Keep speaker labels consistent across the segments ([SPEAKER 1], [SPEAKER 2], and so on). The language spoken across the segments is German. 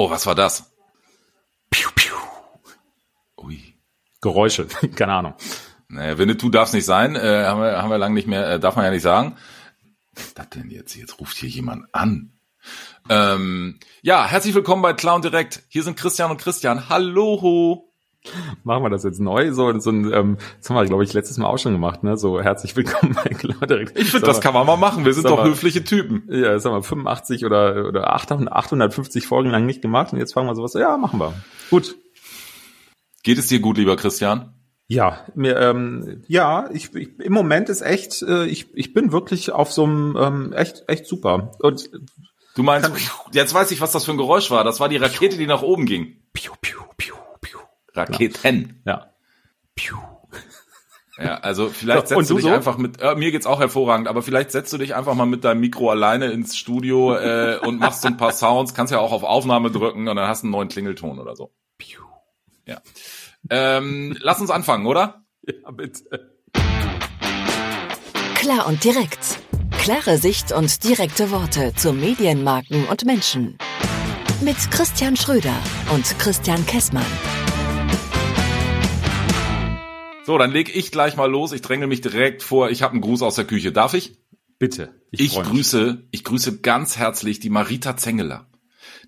[SPEAKER 1] Oh, was war das?
[SPEAKER 2] Piu, piu.
[SPEAKER 1] Ui.
[SPEAKER 2] Geräusche, keine Ahnung.
[SPEAKER 1] Naja, Winnetou darf es nicht sein, äh, haben wir, haben wir lange nicht mehr, äh, darf man ja nicht sagen. Was das denn jetzt? Jetzt ruft hier jemand an. Ähm, ja, herzlich willkommen bei Clown Direkt. Hier sind Christian und Christian. Hallo.
[SPEAKER 2] Machen wir das jetzt neu? So, so ein, ähm, das haben wir, glaube ich, letztes Mal auch schon gemacht, ne? So herzlich willkommen bei Direkt.
[SPEAKER 1] Ich finde, das kann man mal machen. Wir sind doch
[SPEAKER 2] mal,
[SPEAKER 1] höfliche Typen.
[SPEAKER 2] Ja, das haben wir 85 oder, oder 850 Folgen lang nicht gemacht und jetzt fangen wir sowas. Ja, machen wir. Gut.
[SPEAKER 1] Geht es dir gut, lieber Christian?
[SPEAKER 2] Ja, mir, ähm, ja, ich, ich im Moment ist echt, äh, ich, ich bin wirklich auf so einem ähm, echt, echt super. Und
[SPEAKER 1] du meinst, jetzt weiß ich, was das für ein Geräusch war. Das war die Rakete, die nach oben ging.
[SPEAKER 2] Piu, piu, piu.
[SPEAKER 1] Raketen.
[SPEAKER 2] Ja.
[SPEAKER 1] Piu. Ja, also vielleicht
[SPEAKER 2] So,
[SPEAKER 1] setzt du dich
[SPEAKER 2] so?
[SPEAKER 1] einfach mit, äh, mir geht's auch hervorragend, aber vielleicht setzt du dich einfach mal mit deinem Mikro alleine ins Studio äh, und machst so ein paar Sounds, kannst ja auch auf Aufnahme drücken und dann hast du einen neuen Klingelton oder so.
[SPEAKER 2] Piu.
[SPEAKER 1] Ja. Ähm, lass uns anfangen, oder?
[SPEAKER 2] Ja, bitte.
[SPEAKER 3] Klar und direkt. Klare Sicht und direkte Worte zu Medienmarken und Menschen. Mit Christian Schröder und Christian Kessmann.
[SPEAKER 1] So, dann leg ich gleich mal los. Ich dränge mich direkt vor. Ich habe einen Gruß aus der Küche. Darf ich?
[SPEAKER 2] Bitte.
[SPEAKER 1] Ich,
[SPEAKER 2] mich.
[SPEAKER 1] grüße, ich grüße ganz herzlich die Marita Zengeler.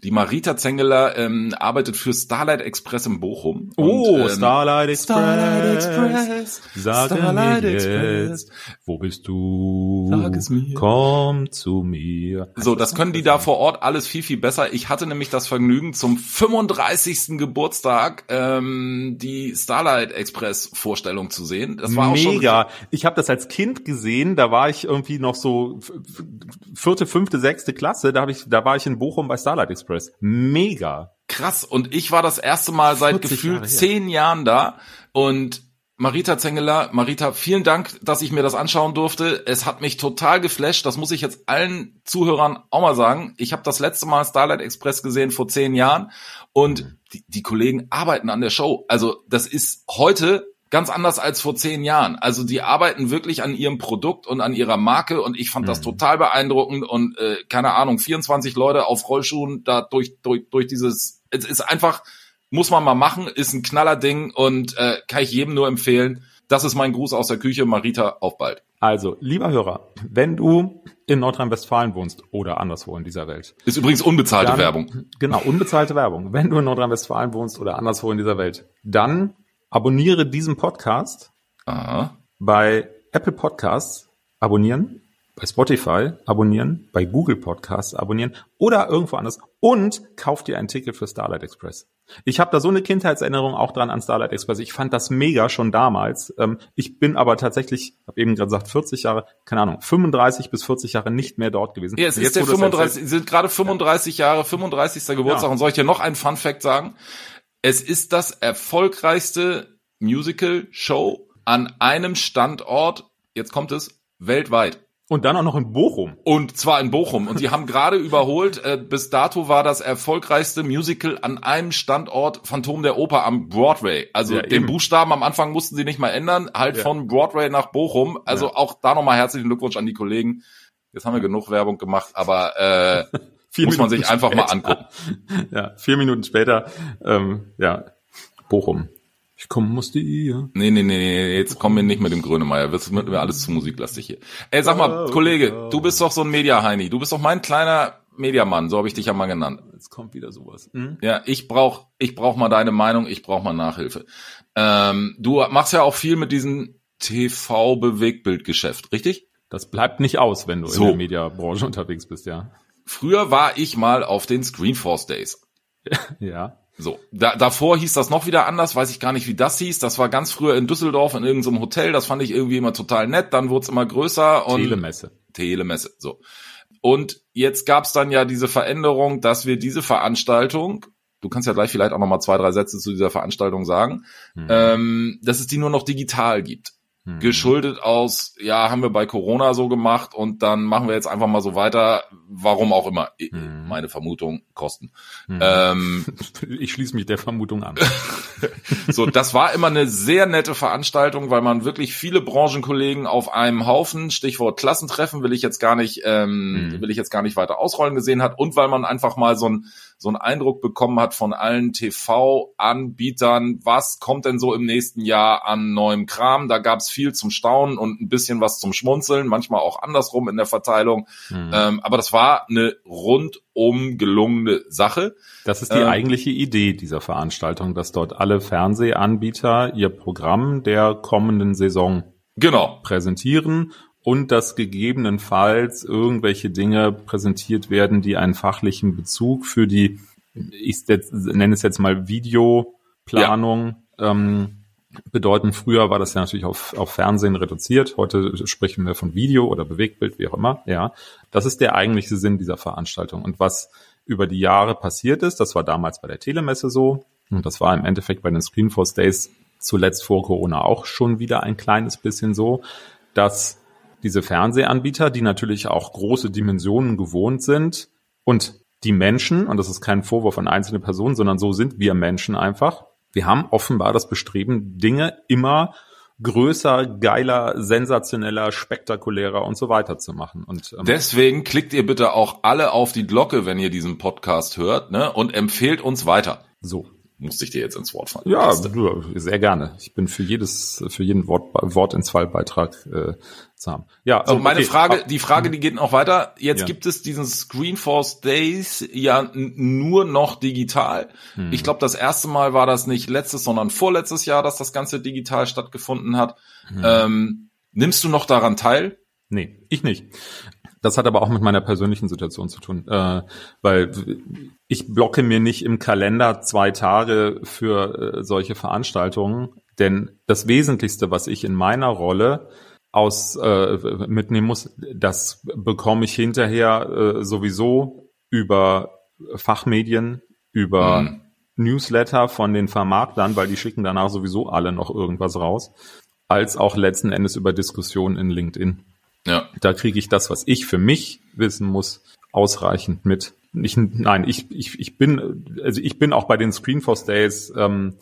[SPEAKER 1] Die Marita Zengeler ähm, arbeitet für Starlight Express in Bochum.
[SPEAKER 2] Oh,
[SPEAKER 1] Und, ähm,
[SPEAKER 2] Starlight Express.
[SPEAKER 1] Starlight Express.
[SPEAKER 2] Sage
[SPEAKER 1] Starlight
[SPEAKER 2] mir
[SPEAKER 1] Express.
[SPEAKER 2] jetzt, wo bist du?
[SPEAKER 1] Sag es mir.
[SPEAKER 2] Komm zu mir.
[SPEAKER 1] So, das können die da vor Ort alles viel, viel besser. Ich hatte nämlich das Vergnügen, zum 35. Geburtstag ähm, die Starlight Express Vorstellung zu sehen. Das war auch schon
[SPEAKER 2] Mega. Ich habe das als Kind gesehen. Da war ich irgendwie noch so vierte, fünfte, sechste Klasse. Da habe ich, da war ich in Bochum bei Starlight Express. Mega.
[SPEAKER 1] krass. Und ich war das erste Mal seit
[SPEAKER 2] 40
[SPEAKER 1] gefühlt zehn Jahren da. Und Marita Zengeler, Marita, vielen Dank, dass ich mir das anschauen durfte. Es hat mich total geflasht. Das muss ich jetzt allen Zuhörern auch mal sagen. Ich habe das letzte Mal Starlight Express gesehen vor zehn Jahren und die, die Kollegen arbeiten an der Show. Also das ist heute ganz anders als vor zehn Jahren. Also die arbeiten wirklich an ihrem Produkt und an ihrer Marke und ich fand das total beeindruckend und äh, keine Ahnung, 24 Leute auf Rollschuhen da durch durch durch dieses es ist einfach muss man mal machen, ist ein Knallerding und äh, kann ich jedem nur empfehlen. Das ist mein Gruß aus der Küche, Marita, auf bald.
[SPEAKER 2] Also, lieber Hörer, wenn du in Nordrhein-Westfalen wohnst oder anderswo in dieser Welt,
[SPEAKER 1] Ist übrigens unbezahlte
[SPEAKER 2] Dann-
[SPEAKER 1] Werbung.
[SPEAKER 2] Genau, unbezahlte Werbung. Wenn du in Nordrhein-Westfalen wohnst oder anderswo in dieser Welt, dann abonniere diesen Podcast
[SPEAKER 1] Aha.
[SPEAKER 2] bei Apple Podcasts, abonnieren, bei Spotify abonnieren, bei Google Podcasts abonnieren oder irgendwo anders und kauf dir ein Ticket für Starlight Express. Ich habe da so eine Kindheitserinnerung auch dran an Starlight Express. Ich fand das mega schon damals. Ähm, ich bin aber tatsächlich, habe eben gerade gesagt, 40 Jahre, keine Ahnung, 35 bis 40 Jahre nicht mehr dort gewesen.
[SPEAKER 1] Ja, es
[SPEAKER 2] Jetzt,
[SPEAKER 1] ist der
[SPEAKER 2] wo du es
[SPEAKER 1] 35, sind gerade 35 Jahre, 35. Geburtstag.
[SPEAKER 2] Ja.
[SPEAKER 1] Und soll ich dir noch einen Fun Fact sagen? Es ist das erfolgreichste Musical-Show an einem Standort, jetzt kommt es, weltweit.
[SPEAKER 2] Und dann auch noch in Bochum.
[SPEAKER 1] Und zwar in Bochum. Und die haben gerade überholt, äh, bis dato war das erfolgreichste Musical an einem Standort Phantom der Oper am Broadway. Also
[SPEAKER 2] Ja,
[SPEAKER 1] den
[SPEAKER 2] eben.
[SPEAKER 1] Buchstaben am Anfang mussten sie nicht mal ändern, halt
[SPEAKER 2] Ja.
[SPEAKER 1] von Broadway nach Bochum. Also
[SPEAKER 2] Ja.
[SPEAKER 1] auch da nochmal herzlichen Glückwunsch an die Kollegen. Jetzt haben wir genug Werbung gemacht, aber äh,
[SPEAKER 2] Vier
[SPEAKER 1] muss man
[SPEAKER 2] Minuten
[SPEAKER 1] sich einfach mal
[SPEAKER 2] später.
[SPEAKER 1] angucken.
[SPEAKER 2] Ja, vier Minuten später, ähm, ja, Bochum. Ich komme aus dir.
[SPEAKER 1] Nee, nee, nee, nee, jetzt kommen wir nicht mit dem Grönemeyer. Das wird mir alles zu musiklastig hier. Ey, sag mal,
[SPEAKER 2] Oh,
[SPEAKER 1] Kollege,
[SPEAKER 2] oh.
[SPEAKER 1] du bist doch so ein Media-Heini. Du bist doch mein kleiner Mediamann, so habe ich dich ja mal genannt.
[SPEAKER 2] Jetzt kommt wieder sowas. Hm?
[SPEAKER 1] Ja, ich brauch, ich brauch mal deine Meinung, ich brauch mal Nachhilfe. Ähm, du machst ja auch viel mit diesem TV-Bewegtbildgeschäft, richtig?
[SPEAKER 2] Das bleibt nicht aus, wenn du
[SPEAKER 1] So.
[SPEAKER 2] in der Mediabranche unterwegs bist, ja.
[SPEAKER 1] Früher war ich mal auf den Screenforce Days.
[SPEAKER 2] Ja.
[SPEAKER 1] So, da, davor hieß das noch wieder anders, weiß ich gar nicht, wie das hieß. Das war ganz früher in Düsseldorf in irgendeinem Hotel, das fand ich irgendwie immer total nett, dann wurde es immer größer und
[SPEAKER 2] Telemesse.
[SPEAKER 1] Telemesse, so. Und jetzt gab's dann ja diese Veränderung, dass wir diese Veranstaltung, du kannst ja gleich vielleicht auch noch mal zwei, drei Sätze zu dieser Veranstaltung sagen,
[SPEAKER 2] Hm.
[SPEAKER 1] ähm, dass es die nur noch digital gibt.
[SPEAKER 2] Hm.
[SPEAKER 1] Geschuldet aus, ja, haben wir bei Corona so gemacht und dann machen wir jetzt einfach mal so weiter, warum auch immer.
[SPEAKER 2] Hm.
[SPEAKER 1] Meine Vermutung, Kosten.
[SPEAKER 2] Hm.
[SPEAKER 1] Ähm,
[SPEAKER 2] Ich schließe mich der Vermutung an.
[SPEAKER 1] so, das war immer eine sehr nette Veranstaltung, weil man wirklich viele Branchenkollegen auf einem Haufen, Stichwort Klassentreffen, will ich jetzt gar nicht, ähm,
[SPEAKER 2] Mhm.
[SPEAKER 1] will ich jetzt gar nicht weiter ausrollen gesehen hat und weil man einfach mal so ein so einen Eindruck bekommen hat von allen TV-Anbietern, was kommt denn so im nächsten Jahr an neuem Kram. Da gab es viel zum Staunen und ein bisschen was zum Schmunzeln, manchmal auch andersrum in der Verteilung. Mhm. Ähm, aber das war eine rundum gelungene Sache.
[SPEAKER 2] Das ist die ähm, eigentliche Idee dieser Veranstaltung, dass dort alle Fernsehanbieter ihr Programm der kommenden Saison
[SPEAKER 1] genau.
[SPEAKER 2] präsentieren und dass gegebenenfalls irgendwelche Dinge präsentiert werden, die einen fachlichen Bezug für die, ich nenne es jetzt mal Videoplanung, ja. ähm, bedeuten. Früher war das ja natürlich auf, auf Fernsehen reduziert. Heute sprechen wir von Video oder Bewegtbild, wie auch immer. Ja, das ist der eigentliche Sinn dieser Veranstaltung. Und was über die Jahre passiert ist, das war damals bei der Telemesse so und das war im Endeffekt bei den Screenforce Days zuletzt vor Corona auch schon wieder ein kleines bisschen so, dass diese Fernsehanbieter, die natürlich auch große Dimensionen gewohnt sind und die Menschen, und das ist kein Vorwurf an einzelne Personen, sondern so sind wir Menschen einfach. Wir haben offenbar das Bestreben, Dinge immer größer, geiler, sensationeller, spektakulärer und so weiter zu machen. Und
[SPEAKER 1] ähm, deswegen klickt ihr bitte auch alle auf die Glocke, wenn ihr diesen Podcast hört, ne, und empfehlt uns weiter.
[SPEAKER 2] So
[SPEAKER 1] musste ich dir jetzt ins Wort fallen.
[SPEAKER 2] Ja, du, sehr gerne. Ich bin für jedes, für jeden Wort, Wort ins Fallbeitrag äh, zu haben.
[SPEAKER 1] Ja, so, ähm, meine okay. Frage, die Frage, die geht noch weiter. Jetzt ja. gibt es diesen Screenforce Days ja nur noch digital. Hm. Ich glaube, das erste Mal war das nicht letztes, sondern vorletztes Jahr, dass das Ganze digital stattgefunden hat. Hm. Ähm, nimmst du noch daran teil?
[SPEAKER 2] Nee, ich nicht. Das hat aber auch mit meiner persönlichen Situation zu tun, äh, weil ich blocke mir nicht im Kalender zwei Tage für äh, solche Veranstaltungen, denn das Wesentlichste, was ich in meiner Rolle aus äh, mitnehmen muss, das bekomme ich hinterher äh, sowieso über Fachmedien, über mhm. Newsletter von den Vermarktern, weil die schicken danach sowieso alle noch irgendwas raus, als auch letzten Endes über Diskussionen in LinkedIn. Ja. Da kriege ich das, was ich für mich wissen muss, ausreichend mit. Ich, nein, ich, ich, ich bin, also ich bin auch bei den Screenforce Days ähm,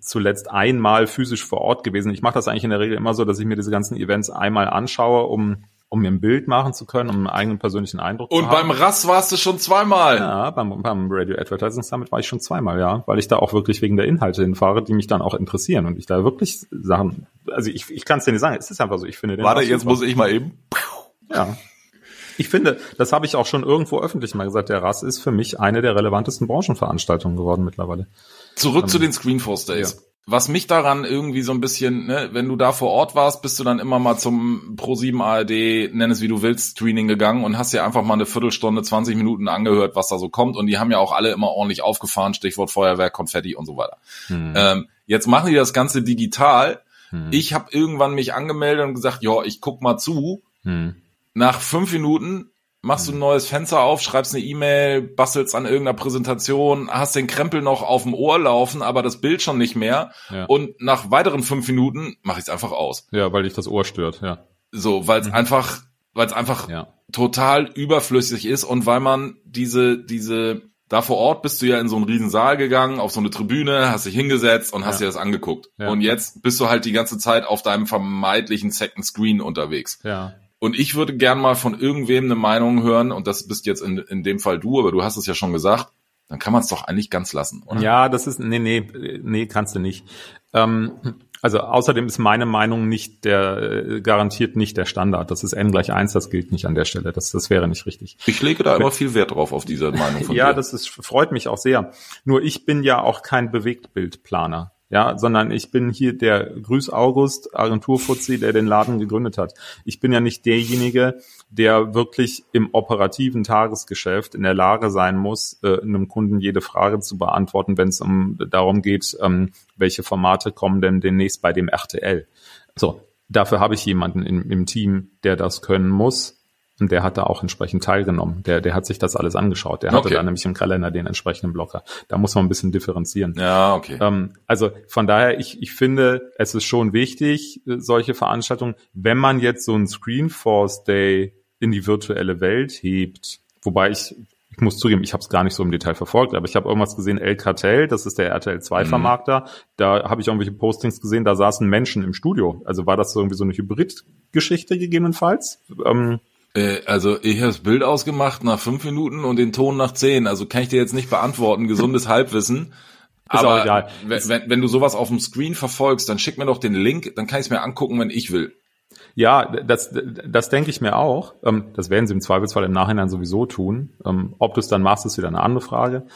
[SPEAKER 2] zuletzt einmal physisch vor Ort gewesen. Ich mache das eigentlich in der Regel immer so, dass ich mir diese ganzen Events einmal anschaue, um um mir ein Bild machen zu können, um einen eigenen persönlichen Eindruck
[SPEAKER 1] Und zu haben. Und beim RAS warst du schon zweimal.
[SPEAKER 2] Ja, beim, beim Radio Advertising Summit war ich schon zweimal, ja, weil ich da auch wirklich wegen der Inhalte hinfahre, die mich dann auch interessieren und ich da wirklich Sachen, also ich, ich kann es dir nicht sagen, es ist einfach so, ich finde
[SPEAKER 1] den Warte, jetzt muss ich mal eben.
[SPEAKER 2] Ja. Ich finde, das habe ich auch schon irgendwo öffentlich mal gesagt, der RAS ist für mich eine der relevantesten Branchenveranstaltungen geworden mittlerweile.
[SPEAKER 1] Zurück ähm, zu den Screenforce Days. Ja was mich daran irgendwie so ein bisschen, ne, wenn du da vor Ort warst, bist du dann immer mal zum Pro7 ARD, nenn es wie du willst, Screening gegangen und hast dir einfach mal eine Viertelstunde, 20 Minuten angehört, was da so kommt. Und die haben ja auch alle immer ordentlich aufgefahren, Stichwort Feuerwerk, Konfetti und so weiter. Hm. Ähm, jetzt machen die das Ganze digital. Hm. Ich habe irgendwann mich angemeldet und gesagt, ja, ich guck mal zu. Hm. Nach fünf Minuten machst du ein neues Fenster auf, schreibst eine E-Mail, bastelst an irgendeiner Präsentation, hast den Krempel noch auf dem Ohr laufen, aber das Bild schon nicht mehr. Ja. Und nach weiteren fünf Minuten mache ich es einfach aus.
[SPEAKER 2] Ja, weil dich das Ohr stört, ja.
[SPEAKER 1] So, weil es mhm. einfach, weil es einfach ja. total überflüssig ist und weil man diese, diese, da vor Ort bist du ja in so einen riesen Saal gegangen, auf so eine Tribüne, hast dich hingesetzt und hast ja. dir das angeguckt. Und jetzt bist du halt die ganze Zeit auf deinem vermeintlichen Second Screen unterwegs.
[SPEAKER 2] Ja.
[SPEAKER 1] Und ich würde gern mal von irgendwem eine Meinung hören, und das bist jetzt in, in dem Fall du, aber du hast es ja schon gesagt, dann kann man es doch eigentlich ganz lassen, oder?
[SPEAKER 2] Ja, das ist, nee, nee, nee, kannst du nicht. Ähm, also außerdem ist meine Meinung nicht der, äh, garantiert nicht der Standard. Das ist n gleich eins, das gilt nicht an der Stelle. Das, das wäre nicht richtig.
[SPEAKER 1] Ich lege da immer viel Wert drauf, auf diese Meinung
[SPEAKER 2] von ja, dir. Ja, das ist, freut mich auch sehr. Nur ich bin ja auch kein Bewegtbildplaner ja, sondern ich bin hier der Grüß August Agenturfuzzi, der den Laden gegründet hat. Ich bin ja nicht derjenige, der wirklich im operativen Tagesgeschäft in der Lage sein muss, äh, einem Kunden jede Frage zu beantworten, wenn es um darum geht, ähm, welche Formate kommen denn demnächst bei dem RTL. So, dafür habe ich jemanden im, im Team, der das können muss und der hat da auch entsprechend teilgenommen. Der, der hat sich das alles angeschaut. Der hatte okay. da nämlich im Kalender den entsprechenden Blocker. Da muss man ein bisschen differenzieren.
[SPEAKER 1] Ja, okay.
[SPEAKER 2] Ähm, also von daher, ich, ich finde, es ist schon wichtig, äh, solche Veranstaltungen, wenn man jetzt so einen Screenforce Day in die virtuelle Welt hebt, wobei ich ich muss zugeben, ich habe es gar nicht so im Detail verfolgt, aber ich habe irgendwas gesehen, El Cartel, das ist der RTL 2 Vermarkter, mhm. da habe ich irgendwelche Postings gesehen, da saßen Menschen im Studio. Also war das so irgendwie so eine Hybrid-Geschichte gegebenenfalls? Ähm,
[SPEAKER 1] Äh, also ich habe das Bild ausgemacht nach fünf Minuten und den Ton nach zehn. Also kann ich dir jetzt nicht beantworten. Gesundes Halbwissen.
[SPEAKER 2] Ist
[SPEAKER 1] Aber
[SPEAKER 2] egal.
[SPEAKER 1] Wenn, wenn, wenn du sowas auf dem Screen verfolgst, dann schick mir doch den Link, dann kann ich es mir angucken, wenn ich will.
[SPEAKER 2] Ja, das, das denke ich mir auch. Ähm, Das werden sie im Zweifelsfall im Nachhinein sowieso tun. Ähm, Ob du es dann machst, ist wieder eine andere Frage.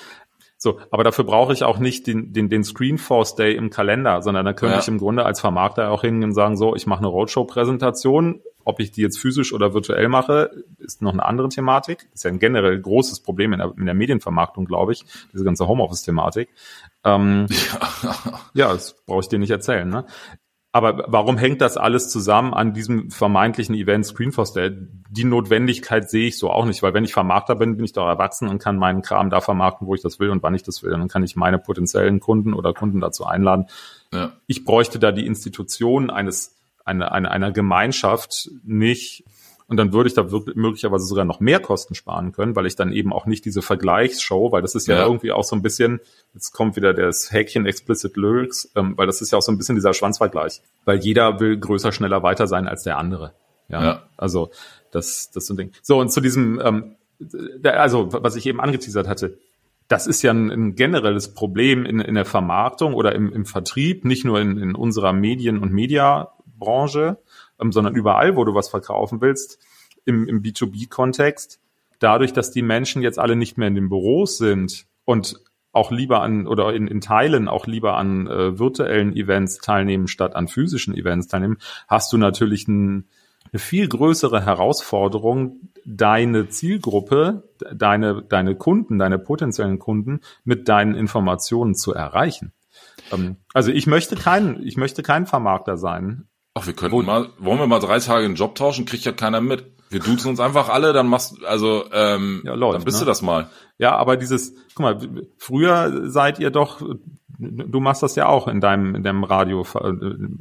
[SPEAKER 2] So, aber dafür brauche ich auch nicht den, den, den Screenforce Day im Kalender, sondern da könnte
[SPEAKER 1] Ja.
[SPEAKER 2] ich im Grunde als Vermarkter auch hingehen und sagen, so, ich mache eine Roadshow-Präsentation. Ob ich die jetzt physisch oder virtuell mache, ist noch eine andere Thematik. ist ja ein generell großes Problem in der, in der Medienvermarktung, glaube ich, diese ganze Homeoffice-Thematik. Ähm, ja, das brauche ich dir nicht erzählen. Ne? Aber warum hängt das alles zusammen an diesem vermeintlichen Event Screenforce Day? Die Notwendigkeit sehe ich so auch nicht, weil wenn ich Vermarkter bin, bin ich doch erwachsen und kann meinen Kram da vermarkten, wo ich das will und wann ich das will. Und dann kann ich meine potenziellen Kunden oder Kunden dazu einladen.
[SPEAKER 1] Ja.
[SPEAKER 2] Ich bräuchte da die Institution eines, eine, eine, einer Gemeinschaft nicht. Und dann würde ich da wirklich, möglicherweise sogar noch mehr Kosten sparen können, weil ich dann eben auch nicht diese Vergleichsshow, weil das ist ja,
[SPEAKER 1] Ja.
[SPEAKER 2] irgendwie auch so ein bisschen, jetzt kommt wieder das Häkchen Explicit Lyrics, ähm, weil das ist ja auch so ein bisschen dieser Schwanzvergleich. Weil jeder will größer, schneller, weiter sein als der andere. Ja.
[SPEAKER 1] Ja.
[SPEAKER 2] Also das, das ist so ein Ding. So, und zu diesem, ähm, also was ich eben angeteasert hatte, das ist ja ein, ein generelles Problem in, in der Vermarktung oder im, im Vertrieb, nicht nur in, in unserer Medien- und Mediabranche, ähm, sondern überall, wo du was verkaufen willst, im, im B2B-Kontext. Dadurch, dass die Menschen jetzt alle nicht mehr in den Büros sind und auch lieber an oder in, in Teilen auch lieber an äh, virtuellen Events teilnehmen statt an physischen Events teilnehmen, hast du natürlich ein, eine viel größere Herausforderung, deine Zielgruppe, deine, deine Kunden, deine potenziellen Kunden mit deinen Informationen zu erreichen. Ähm, Also ich möchte kein, ich möchte kein Vermarkter sein.
[SPEAKER 1] Ach, wir könnten mal, wollen wir mal drei Tage einen Job tauschen, kriegt ja keiner mit. Wir duzen uns einfach alle, dann machst also ähm,
[SPEAKER 2] Ja, läuft,
[SPEAKER 1] dann bist
[SPEAKER 2] ne?
[SPEAKER 1] du das mal.
[SPEAKER 2] Ja, aber dieses, guck mal, früher seid ihr doch, du machst das ja auch in deinem, in deinem Radio-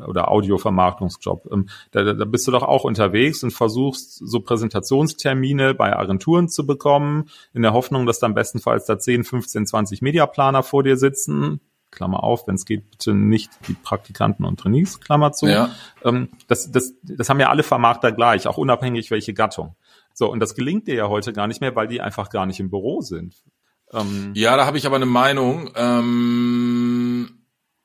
[SPEAKER 2] oder Audiovermarktungsjob. Ähm, Da, da da bist du doch auch unterwegs und versuchst so Präsentationstermine bei Agenturen zu bekommen, in der Hoffnung, dass dann bestenfalls da 10, 15, 20 Mediaplaner vor dir sitzen. Klammer auf, wenn es geht, bitte nicht die Praktikanten und Trainees, Klammer zu.
[SPEAKER 1] Ja.
[SPEAKER 2] Ähm, das, das, das haben ja alle Vermarkter gleich, auch unabhängig welche Gattung. So, und das gelingt dir ja heute gar nicht mehr, weil die einfach gar nicht im Büro sind. Ähm,
[SPEAKER 1] Ja, da habe ich aber eine Meinung. Ähm,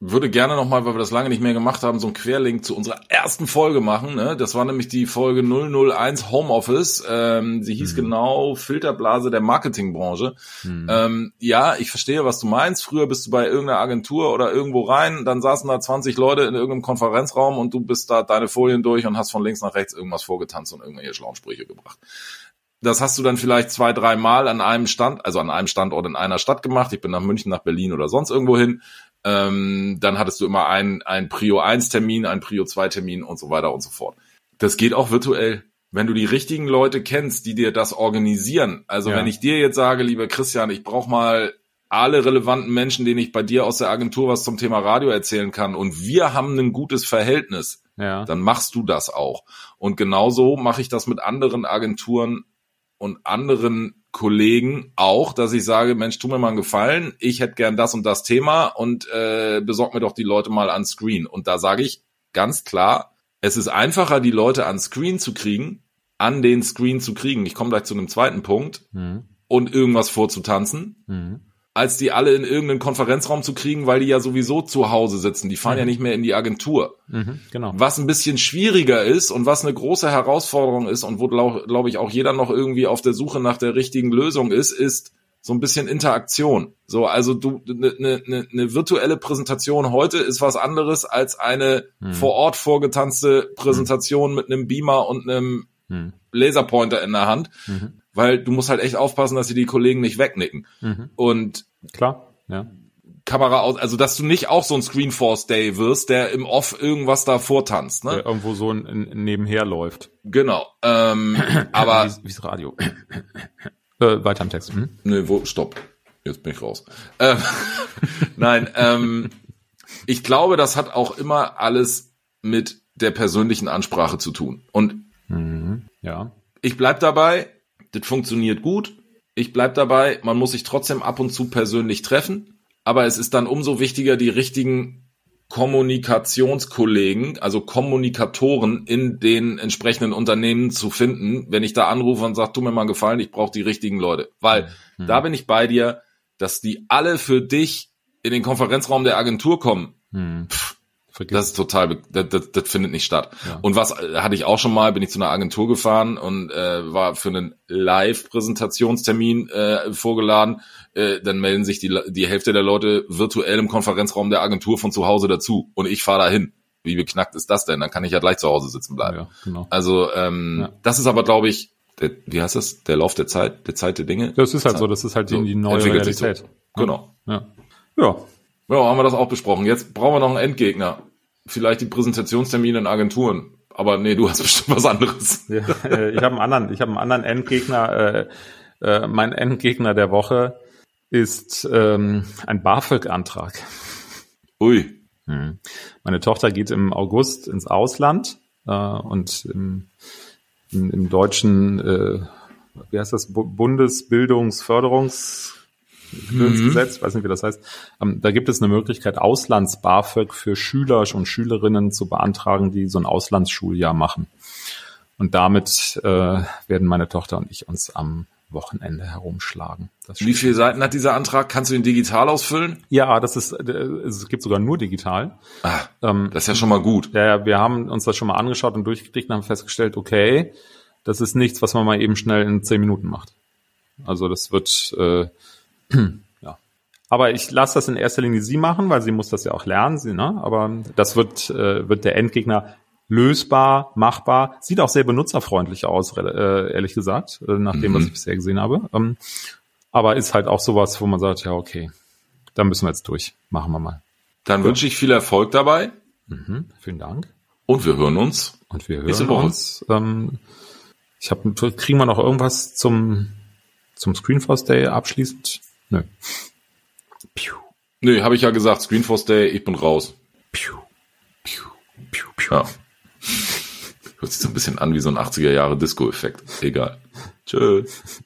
[SPEAKER 1] würde gerne nochmal, weil wir das lange nicht mehr gemacht haben, so einen Querlink zu unserer ersten Folge machen. Ne? Das war nämlich die Folge 001 Homeoffice. Ähm, sie hieß genau Filterblase der Marketingbranche. Ähm, ja, ich verstehe, was du meinst. Früher bist du bei irgendeiner Agentur oder irgendwo rein, dann saßen da 20 Leute in irgendeinem Konferenzraum und du bist da deine Folien durch und hast von links nach rechts irgendwas vorgetanzt und irgendwelche schlauen Sprüche gebracht. Das hast du dann vielleicht zwei, drei Mal an einem Stand, also an einem Standort in einer Stadt gemacht. Ich bin nach München, nach Berlin oder sonst irgendwo hin. Ähm, dann hattest du immer einen, einen Prio 1 Termin, einen Prio 2 Termin und so weiter und so fort. Das geht auch virtuell. Wenn du die richtigen Leute kennst, die dir das organisieren. Also
[SPEAKER 2] Ja.
[SPEAKER 1] wenn ich dir jetzt sage, lieber Christian, ich brauche mal alle relevanten Menschen, denen ich bei dir aus der Agentur was zum Thema Radio erzählen kann und wir haben ein gutes Verhältnis,
[SPEAKER 2] ja.
[SPEAKER 1] dann machst du das auch. Und genauso mache ich das mit anderen Agenturen und anderen Kollegen auch, dass ich sage, Mensch, tu mir mal einen Gefallen, ich hätte gern das und das Thema und äh, besorg mir doch die Leute mal an Screen. Und da sage ich ganz klar, es ist einfacher, die Leute an Screen zu kriegen, an den Screen zu kriegen. Ich komme gleich zu einem zweiten Punkt
[SPEAKER 2] Mhm.
[SPEAKER 1] und irgendwas vorzutanzen,
[SPEAKER 2] Mhm.
[SPEAKER 1] Als die alle in irgendeinen Konferenzraum zu kriegen, weil die ja sowieso zu Hause sitzen. Die fahren ja nicht mehr in die Agentur.
[SPEAKER 2] Mhm. Genau.
[SPEAKER 1] Was ein bisschen schwieriger ist und was eine große Herausforderung ist und wo, glaube glaub ich, auch jeder noch irgendwie auf der Suche nach der richtigen Lösung ist, ist so ein bisschen Interaktion. So, also du, eine ne, ne, ne virtuelle Präsentation heute ist was anderes als eine vor Ort vorgetanzte Präsentation mit einem Beamer und einem
[SPEAKER 2] Mhm.
[SPEAKER 1] Laserpointer in der Hand,
[SPEAKER 2] Mhm.
[SPEAKER 1] weil du musst halt echt aufpassen, dass sie die Kollegen nicht wegnicken.
[SPEAKER 2] Mhm.
[SPEAKER 1] Und
[SPEAKER 2] Klar. Ja.
[SPEAKER 1] Kamera aus, also dass du nicht auch so ein Screenforce Day wirst, der im Off irgendwas da vortanzt, ne?
[SPEAKER 2] Der irgendwo so ein, ein, nebenher läuft.
[SPEAKER 1] Genau. Ähm, aber
[SPEAKER 2] Wie, wie's Radio. äh, weiter im Text. Mhm.
[SPEAKER 1] nee, wo, stopp. Jetzt bin ich raus. Ähm, Nein, ähm, ich glaube, das hat auch immer alles mit der persönlichen Ansprache zu tun. Und
[SPEAKER 2] Mhm. Ja.
[SPEAKER 1] ich bleib dabei, das funktioniert gut. Ich bleib dabei, man muss sich trotzdem ab und zu persönlich treffen, aber es ist dann umso wichtiger, die richtigen Kommunikationskollegen, also Kommunikatoren in den entsprechenden Unternehmen zu finden, wenn ich da anrufe und sage, tu mir mal einen Gefallen, ich brauche die richtigen Leute. Weil mhm. da bin ich bei dir, dass die alle für dich in den Konferenzraum der Agentur kommen. Mhm. Pff, Vergiss. Das ist total, das, das, das findet nicht statt. Ja. Und was äh, hatte ich auch schon mal, bin ich zu einer Agentur gefahren und äh, war für einen Live-Präsentationstermin äh, vorgeladen. Äh, dann melden sich die, die Hälfte der Leute virtuell im Konferenzraum der Agentur von zu Hause dazu und ich fahre dahin. Wie beknackt ist das denn? Dann kann ich ja gleich zu Hause sitzen bleiben. Ja, genau. Also ähm, ja. das ist aber, glaube ich, der, wie heißt das? Der Lauf der Zeit, der Zeit der Dinge.
[SPEAKER 2] Das ist halt Zeit. so, das ist halt die, die neue Realität. So.
[SPEAKER 1] Genau. Ja. ja. Ja, haben wir das auch besprochen. Jetzt brauchen wir noch einen Endgegner vielleicht die Präsentationstermine in Agenturen. Aber nee, du hast bestimmt was anderes.
[SPEAKER 2] Ja, äh, ich habe einen anderen, ich habe einen anderen Endgegner. Äh, äh, mein Endgegner der Woche ist ähm, ein BAföG-Antrag.
[SPEAKER 1] Ui.
[SPEAKER 2] Hm. Meine Tochter geht im August ins Ausland äh, und im, im, im deutschen, äh, wie heißt das, Bundesbildungsförderungs mhm. Gesetz, weiß nicht, wie das heißt. Ähm, da gibt es eine Möglichkeit, Auslands-BAföG für Schüler und Schülerinnen zu beantragen, die so ein Auslandsschuljahr machen. Und damit äh, werden meine Tochter und ich uns am Wochenende herumschlagen.
[SPEAKER 1] Wie viele Seiten hat dieser Antrag? Kannst du ihn digital ausfüllen?
[SPEAKER 2] Ja, das ist, äh, es gibt sogar nur digital.
[SPEAKER 1] Ah, ähm, das ist ja schon mal gut.
[SPEAKER 2] Ja, wir haben uns das schon mal angeschaut und durchgekriegt und haben festgestellt, okay, das ist nichts, was man mal eben schnell in zehn Minuten macht. Also das wird äh, ja. Aber ich lasse das in erster Linie sie machen, weil sie muss das ja auch lernen. Sie, ne? Aber das wird, äh, wird der Endgegner lösbar, machbar. Sieht auch sehr benutzerfreundlich aus, äh, ehrlich gesagt, äh, nach dem, mhm. was ich bisher gesehen habe. Ähm, aber ist halt auch sowas, wo man sagt, ja, okay, da müssen wir jetzt durch. Machen wir mal.
[SPEAKER 1] Dann wünsche ich viel Erfolg dabei.
[SPEAKER 2] Mhm, vielen Dank.
[SPEAKER 1] Und wir hören uns.
[SPEAKER 2] Und wir hören uns. Ähm, ich habe, kriegen wir noch irgendwas zum zum Screenforce Day abschließend? Nö.
[SPEAKER 1] Piu. Nö, habe ich ja gesagt, Screenforce Day, ich bin raus. Piu. Piu. Piu. Piu. Ja. Hört sich so ein bisschen an wie so ein 80er Jahre Disco-Effekt. Egal. Tschüss.